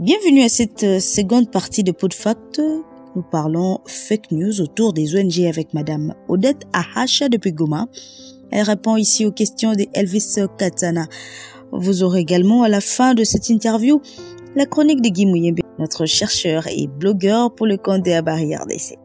Bienvenue à cette euh, seconde partie de PodFact. Nous parlons fake news autour des ONG avec Madame Odette Ahacha depuis Goma. Elle répond ici aux questions de Elvis Katana. Vous aurez également à la fin de cette interview la chronique de Guy Mouyembe, notre chercheur et blogueur pour le compte de barrière d'essai.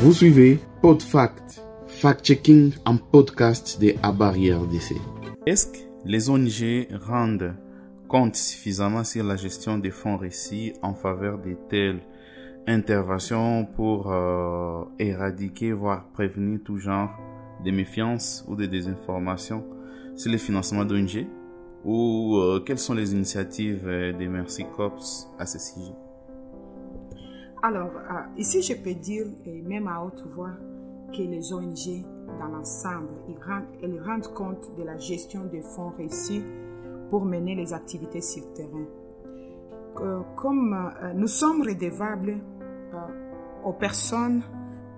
Vous suivez PodFact, fact-checking en podcast de barrière d'essai. Est-ce que les ONG rendent compte suffisamment sur la gestion des fonds récits en faveur de telles interventions pour euh, éradiquer, voire prévenir tout genre de méfiance ou de désinformation sur le financement d'ONG ou euh, quelles sont les initiatives euh, des Mercy Corps à ce sujet? Alors, ici, je peux dire, et même à haute voix, que les ONG, dans l'ensemble, elles rendent compte de la gestion des fonds récits pour mener les activités sur terrain. comme euh, nous sommes redevables euh, aux personnes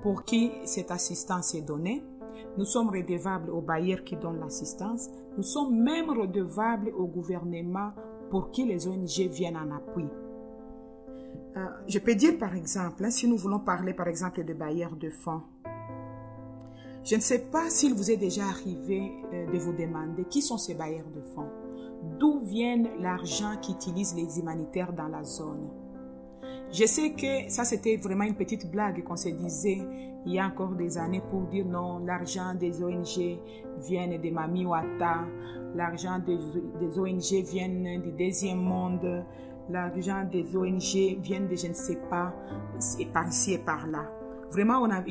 pour qui cette assistance est donnée, nous sommes redevables aux bailleurs qui donnent l'assistance, nous sommes même redevables au gouvernement pour qui les ONG viennent en appui. Euh, je peux dire par exemple, hein, si nous voulons parler par exemple de bailleurs de fonds, je ne sais pas s'il vous est déjà arrivé de vous demander qui sont ces bailleurs de fonds d'où vient l'argent qu'utilisent les humanitaires dans la zone? Je sais que ça, c'était vraiment une petite blague qu'on se disait il y a encore des années pour dire non, l'argent des ONG vient de Mami Wata, l'argent des, ONG vient du deuxième monde, l'argent des ONG vient de je ne sais pas, et par ici et par là. Vraiment, on a,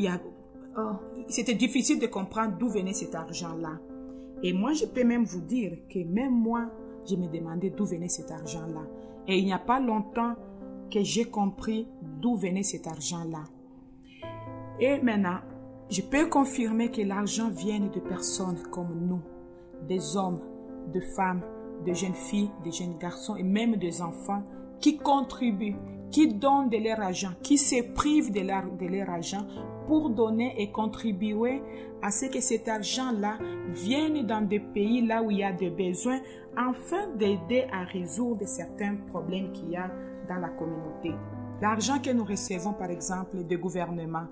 c'était difficile de comprendre d'où venait cet argent-là. Et moi, je peux même vous dire que même moi, je me demandais d'où venait cet argent-là. Et il n'y a pas longtemps que j'ai compris d'où venait cet argent-là. Et maintenant, je peux confirmer que l'argent vient de personnes comme nous, des hommes, de femmes, de jeunes filles, de jeunes garçons et même des enfants qui contribuent, qui donnent de leur argent, qui se privent de leur, de leur argent pour donner et contribuer à ce que cet argent-là vienne dans des pays là où il y a des besoins afin d'aider à résoudre certains problèmes qu'il y a dans la communauté. L'argent que nous recevons, par exemple, des gouvernements,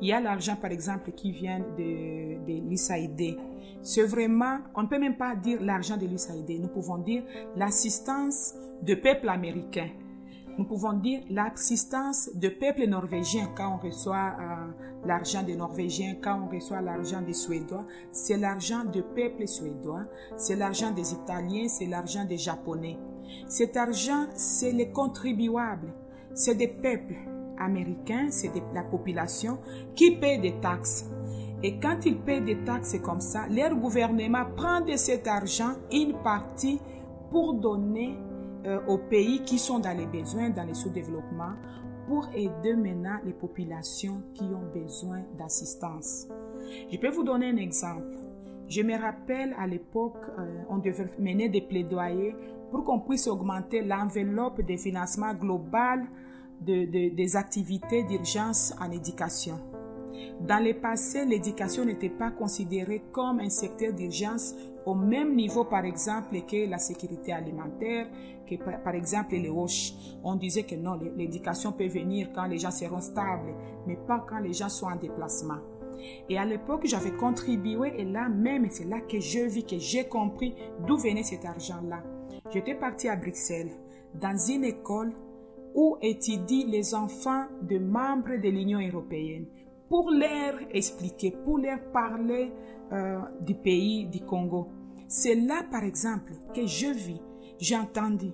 il y a l'argent, par exemple, qui vient de, de l'USAID. C'est vraiment, on ne peut même pas dire l'argent de l'USAID, nous pouvons dire l'assistance de peuple américain nous pouvons dire l'assistance de peuple norvégien quand on reçoit euh, l'argent des Norvégiens, quand on reçoit l'argent des Suédois, c'est l'argent de peuple suédois, c'est l'argent des Italiens, c'est l'argent des Japonais. Cet argent, c'est les contribuables, c'est des peuples américains, c'est la population qui paie des taxes. Et quand ils paient des taxes comme ça, leur gouvernement prend de cet argent une partie pour donner euh, aux pays qui sont dans les besoins, dans les sous-développement, pour aider maintenant les populations qui ont besoin d'assistance. Je peux vous donner un exemple. Je me rappelle à l'époque, euh, on devait mener des plaidoyers pour qu'on puisse augmenter l'enveloppe de financement global des activités d'urgence en éducation. Dans le passé, l'éducation n'était pas considérée comme un secteur d'urgence au même niveau, par exemple, que la sécurité alimentaire, que par exemple les roches. On disait que non, l'éducation peut venir quand les gens seront stables, mais pas quand les gens sont en déplacement. Et à l'époque, j'avais contribué et là même, c'est là que je vis, que j'ai compris d'où venait cet argent-là. J'étais partie à Bruxelles, dans une école où étudient les enfants de membres de l'Union européenne pour leur expliquer, pour leur parler euh, du pays du Congo. C'est là, par exemple, que je vis, j'ai entendu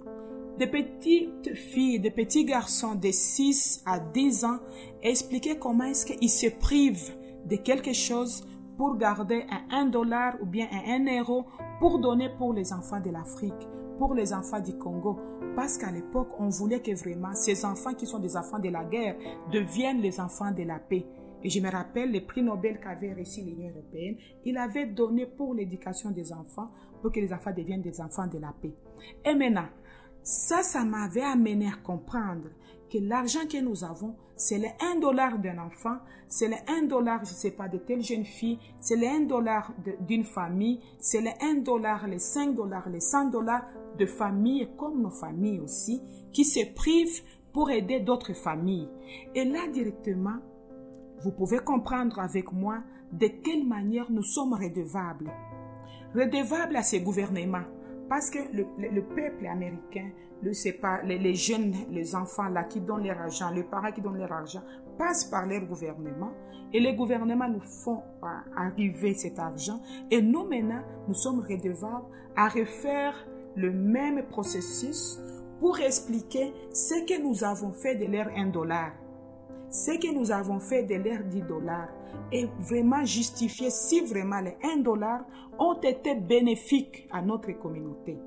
des petites filles, des petits garçons de 6 à 10 ans expliquer comment est-ce qu'ils se privent de quelque chose pour garder un 1 dollar ou bien un 1 euro pour donner pour les enfants de l'Afrique, pour les enfants du Congo. Parce qu'à l'époque, on voulait que vraiment ces enfants qui sont des enfants de la guerre deviennent les enfants de la paix. Et je me rappelle le prix Nobel qu'avait reçu l'Union européenne. Il avait donné pour l'éducation des enfants, pour que les enfants deviennent des enfants de la paix. Et maintenant, ça, ça m'avait amené à comprendre que l'argent que nous avons, c'est le 1 dollar d'un enfant, c'est le 1 dollar, je ne sais pas, de telle jeune fille, c'est le 1 dollar d'une famille, c'est le 1 dollar, les 5 dollars, les 100 dollars de familles comme nos familles aussi, qui se privent pour aider d'autres familles. Et là, directement, vous pouvez comprendre avec moi de quelle manière nous sommes redevables. Redevables à ces gouvernements. Parce que le, le, peuple américain, les, jeunes, les enfants là qui donnent leur argent, les parents qui donnent leur argent, passent par leur gouvernement et les gouvernements nous font arriver cet argent et nous maintenant, nous sommes redevables à refaire le même processus pour expliquer ce que nous avons fait de l'air 1 dollar, ce que nous avons fait de l'air 10 dollars et vraiment justifier si vraiment les 1 dollar ont été bénéfiques à notre communauté.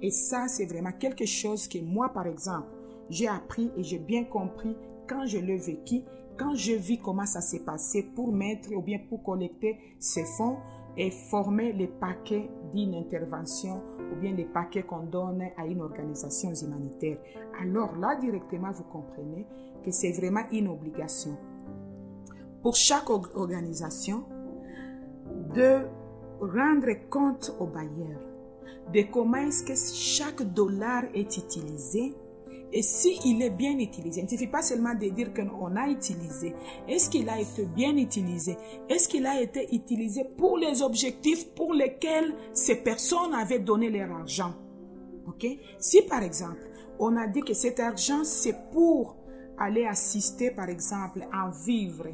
Et ça, c'est vraiment quelque chose que moi, par exemple, j'ai appris et j'ai bien compris quand je l'ai vécu, quand je vis comment ça s'est passé pour mettre ou bien pour collecter ces fonds et former les paquets d'une intervention ou bien les paquets qu'on donne à une organisation humanitaire. Alors là, directement, vous comprenez que c'est vraiment une obligation. Pour chaque organisation de rendre compte au bailleur de comment est-ce que chaque dollar est utilisé et s'il il est bien utilisé, il ne suffit pas seulement de dire qu'on a utilisé. Est-ce qu'il a été bien utilisé? Est-ce qu'il a été utilisé pour les objectifs pour lesquels ces personnes avaient donné leur argent? Si par exemple, on a dit que cet argent, c'est pour aller assister, par exemple, à vivre,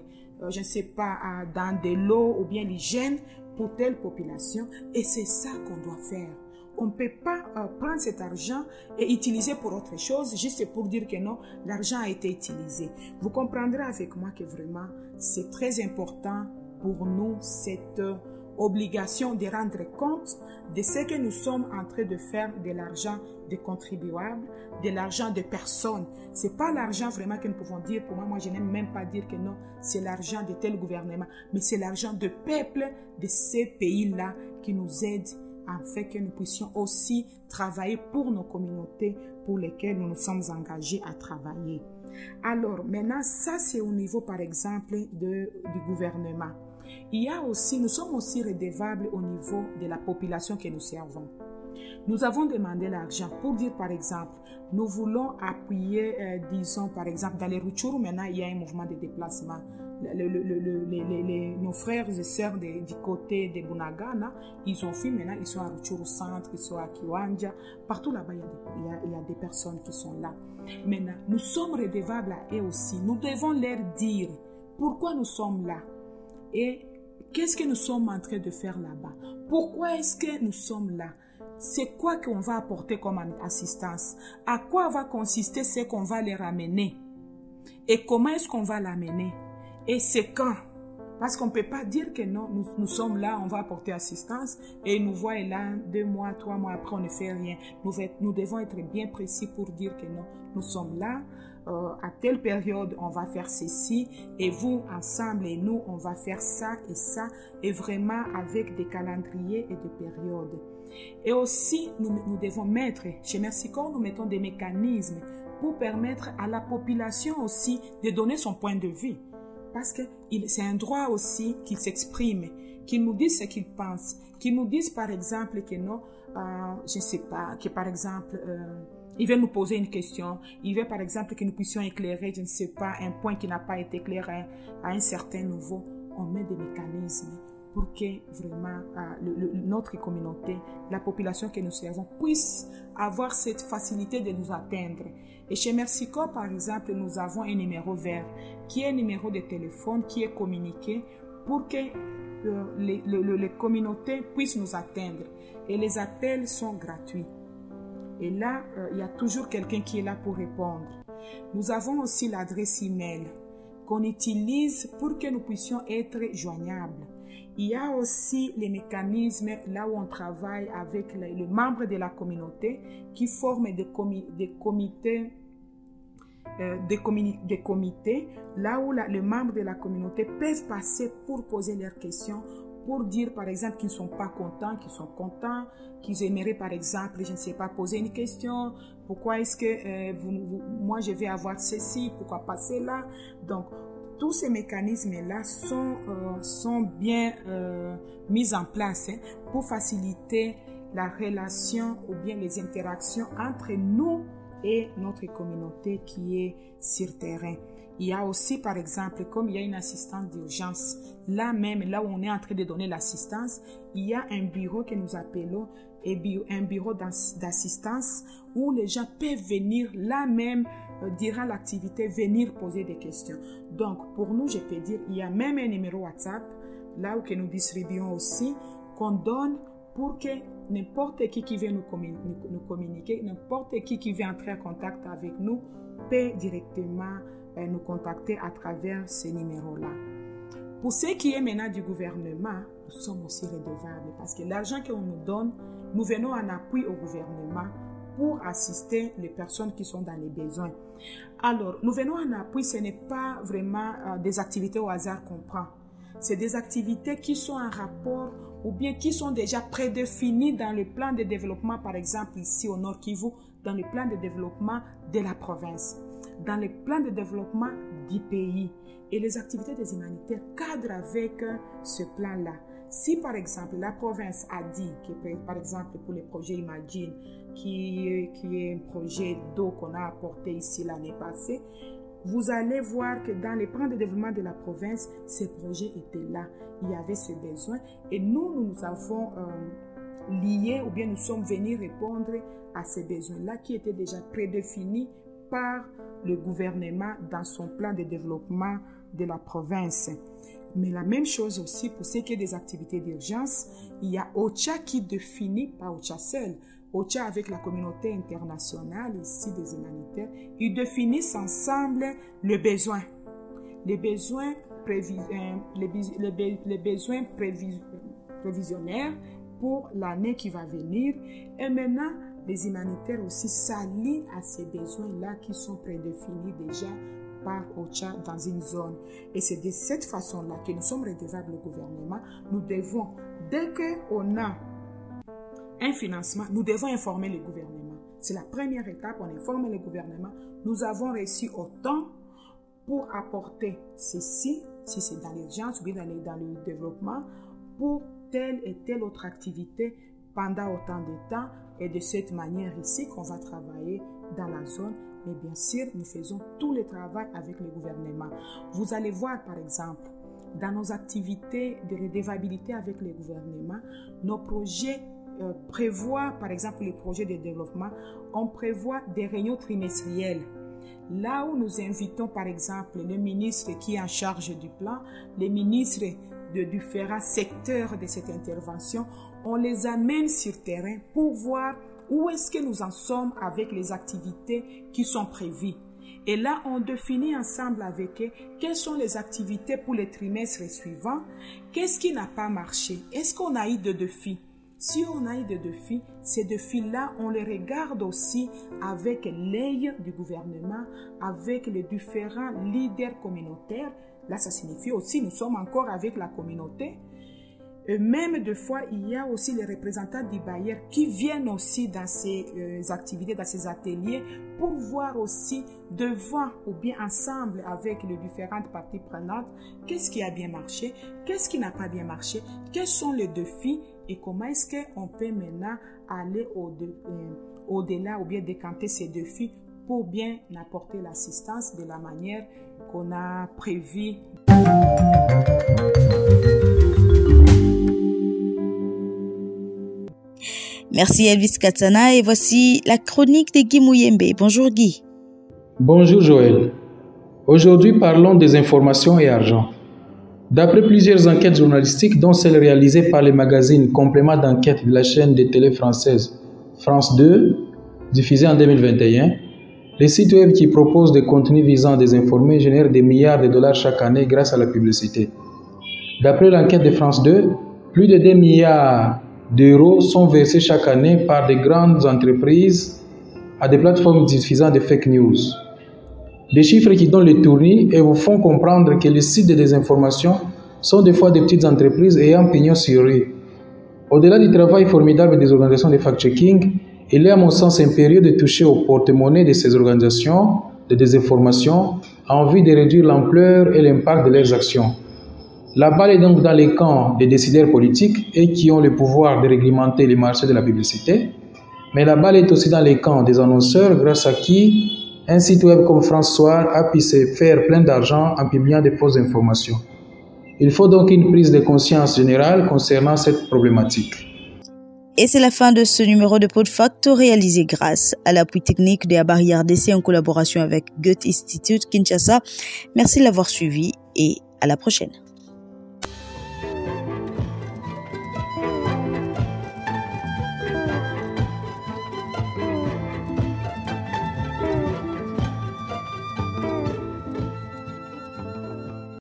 euh, je ne sais pas, dans de l'eau ou bien l'hygiène pour telle population, et c'est ça qu'on doit faire on ne peut pas euh, prendre cet argent et utiliser pour autre chose, juste pour dire que non, l'argent a été utilisé. Vous comprendrez avec moi que vraiment, c'est très important pour nous cette euh, obligation de rendre compte de ce que nous sommes en train de faire de l'argent des contribuables, de l'argent des personnes. C'est pas l'argent vraiment que nous pouvons dire. Pour moi, moi, je n'aime même pas dire que non, c'est l'argent de tel gouvernement, mais c'est l'argent de peuple de ces pays-là qui nous aident afin que nous puissions aussi travailler pour nos communautés pour lesquelles nous nous sommes engagés à travailler. Alors maintenant, ça c'est au niveau par exemple de, du gouvernement. Il y a aussi, nous sommes aussi redevables au niveau de la population que nous servons. Nous avons demandé l'argent pour dire, par exemple, nous voulons appuyer, euh, disons, par exemple, dans les Rutshuru, maintenant, il y a un mouvement de déplacement nos frères et sœurs du côté de Bunagana, ils ont fui maintenant, ils sont à Ruchuru Centre, ils sont à Kiwanja, partout là-bas, il, il, y a des personnes qui sont là. Maintenant, nous sommes redevables à eux aussi. Nous devons leur dire pourquoi nous sommes là et qu'est-ce que nous sommes en train de faire là-bas. Pourquoi est-ce que nous sommes là? C'est quoi qu'on va apporter comme assistance? À quoi va consister ce qu'on va leur amener Et comment est-ce qu'on va l'amener? Et c'est quand? Parce qu'on ne peut pas dire que non, nous, sommes là, on va apporter assistance et nous voyons là, deux mois, trois mois après, on ne fait rien. Nous, nous devons être bien précis pour dire que non, nous sommes là, euh, à telle période, on va faire ceci, et vous, ensemble, et nous, on va faire ça et ça, et vraiment avec des calendriers et des périodes. Et aussi, nous, devons mettre, chez Corps, nous mettons des mécanismes pour permettre à la population aussi de donner son point de vue parce que c'est un droit aussi qu'il s'exprime, qu'il nous dise ce qu'il pense, qu'il nous dise par exemple que non, euh, je ne sais pas, que par exemple, euh, il veut nous poser une question, il veut par exemple que nous puissions éclairer, je ne sais pas, un point qui n'a pas été éclairé à un certain niveau. On met des mécanismes pour que vraiment euh, notre communauté, la population que nous servons, puisse avoir cette facilité de nous atteindre. Et chez Mercico, par exemple, nous avons un numéro vert qui est un numéro de téléphone qui est communiqué pour que euh, les, communautés puissent nous atteindre. Et les appels sont gratuits. Et là, euh, il y a toujours quelqu'un qui est là pour répondre. Nous avons aussi l'adresse email qu'on utilise pour que nous puissions être joignables. Il y a aussi les mécanismes là où on travaille avec les, membres de la communauté qui forment des, comités euh, des, comités, là où les membres de la communauté peuvent passer pour poser leurs questions pour dire par exemple qu'ils ne sont pas contents, qu'ils sont contents, qu'ils aimeraient par exemple, je ne sais pas, poser une question, pourquoi est-ce que euh, moi je vais avoir ceci, pourquoi pas cela? Donc tous ces mécanismes-là sont, euh, sont bien euh, mis en place hein, pour faciliter la relation ou bien les interactions entre nous et notre communauté qui est sur terrain. Il y a aussi, par exemple, comme il y a une assistance d'urgence, là même, là où on est en train de donner l'assistance, il y a un bureau que nous appelons un bureau d'assistance où les gens peuvent venir là même, euh, durant l'activité, venir poser des questions. Donc, pour nous, je peux dire, il y a même un numéro WhatsApp, là où que nous distribuons aussi, qu'on donne pour que n'importe qui qui veut nous, communiquer, n'importe qui qui veut entrer en contact avec nous, peut directement nous contacter à travers ces numéros-là. Pour ce qui est maintenant du gouvernement, nous sommes aussi redevables parce que l'argent qu'on nous donne, nous venons en appui au gouvernement pour assister les personnes qui sont dans les besoins. Alors, nous venons en appui, ce n'est pas vraiment euh, des activités au hasard qu'on prend. C'est des activités qui sont en rapport ou bien qui sont déjà prédéfinies dans le plan de développement, par exemple ici au Nord Kivu, dans le plan de développement de la province, dans le plan de développement du pays. Et les activités des humanitaires cadrent avec ce plan-là. Si par exemple la province a dit que par exemple pour le projet Imagine, qui, qui est un projet d'eau qu'on a apporté ici l'année passée, vous allez voir que dans les plans de développement de la province, ces projets étaient là. Il y avait ce besoin et nous, nous avons euh, lié ou bien nous sommes venus répondre à ces besoins-là qui étaient déjà prédéfinis par le gouvernement dans son plan de développement de la province. Mais la même chose aussi pour ce qui est des activités d'urgence, il y a OCHA qui définit, pas OCHA seul, OCHA avec la communauté internationale ici des humanitaires, ils définissent ensemble le besoin. Les besoins, euh, les, besoins prévisionnaires pour l'année qui va venir. Et maintenant, les humanitaires aussi s'allient à ces besoins-là qui sont prédéfinis déjà par OCHA dans une zone. Et c'est de cette façon-là que nous sommes redevables au gouvernement. Nous devons, dès qu'on a un financement, nous devons informer le gouvernement. C'est la première étape, on informe le gouvernement. Nous avons reçu autant pour apporter ceci, si c'est dans l'urgence ou bien dans le, dans le développement, pour telle et telle autre activité pendant autant de temps. Et de cette manière ici qu'on va travailler dans la zone mais bien sûr, nous faisons tout le travail avec le gouvernement. Vous allez voir, par exemple, dans nos activités de redevabilité avec le gouvernement, nos projets euh, prévoient, par exemple, les projets de développement, on prévoit des réunions trimestrielles. Là où nous invitons, par exemple, le ministre qui est en charge du plan, les ministres de différents secteurs de cette intervention, on les amène sur terrain pour voir où est-ce que nous en sommes avec les activités qui sont prévues. Et là, on définit ensemble avec eux quelles sont les activités pour les trimestres suivants, qu'est-ce qui n'a pas marché, est-ce qu'on a eu de défis? Si on a eu des défis, ces défis-là, on les regarde aussi avec l'œil du gouvernement, avec les différents leaders communautaires. Là, ça signifie aussi, nous sommes encore avec la communauté. Et même des fois, il y a aussi les représentants du bailleur qui viennent aussi dans ces euh, activités, dans ces ateliers, pour voir aussi devant ou bien ensemble avec les différentes parties prenantes, qu'est-ce qui a bien marché, qu'est-ce qui n'a pas bien marché, quels sont les défis et comment est-ce qu'on peut maintenant aller euh, au-delà ou bien décanter ces défis pour bien apporter l'assistance de la manière qu'on a prévu. Merci Elvis Katana et voici la chronique de Guy Mouyembe. Bonjour Guy. Bonjour Joël. Aujourd'hui parlons des informations et argent. D'après plusieurs enquêtes journalistiques, dont celle réalisée par les magazines Complément d'enquête de la chaîne de télé française France 2, diffusée en 2021, les sites web qui proposent des contenus visant à désinformer génèrent des milliards de dollars chaque année grâce à la publicité. D'après l'enquête de France 2, plus de 2 milliards d'euros sont versés chaque année par de grandes entreprises à des plateformes diffusant des fake news. Des chiffres qui donnent le tournis et vous font comprendre que les sites de désinformation sont des fois des petites entreprises ayant pignon sur rue. Au-delà du travail formidable des organisations de fact-checking, il est à mon sens impérieux de toucher au porte-monnaie de ces organisations de désinformation en vue de réduire l'ampleur et l'impact de leurs actions. La balle est donc dans les camps des décideurs politiques et qui ont le pouvoir de réglementer les marchés de la publicité, mais la balle est aussi dans les camps des annonceurs grâce à qui un site web comme François a pu se faire plein d'argent en publiant des fausses informations. Il faut donc une prise de conscience générale concernant cette problématique. Et c'est la fin de ce numéro de PodFact réalisé grâce à l'appui technique de la barrière d'essai en collaboration avec Goethe Institute Kinshasa. Merci de l'avoir suivi et à la prochaine.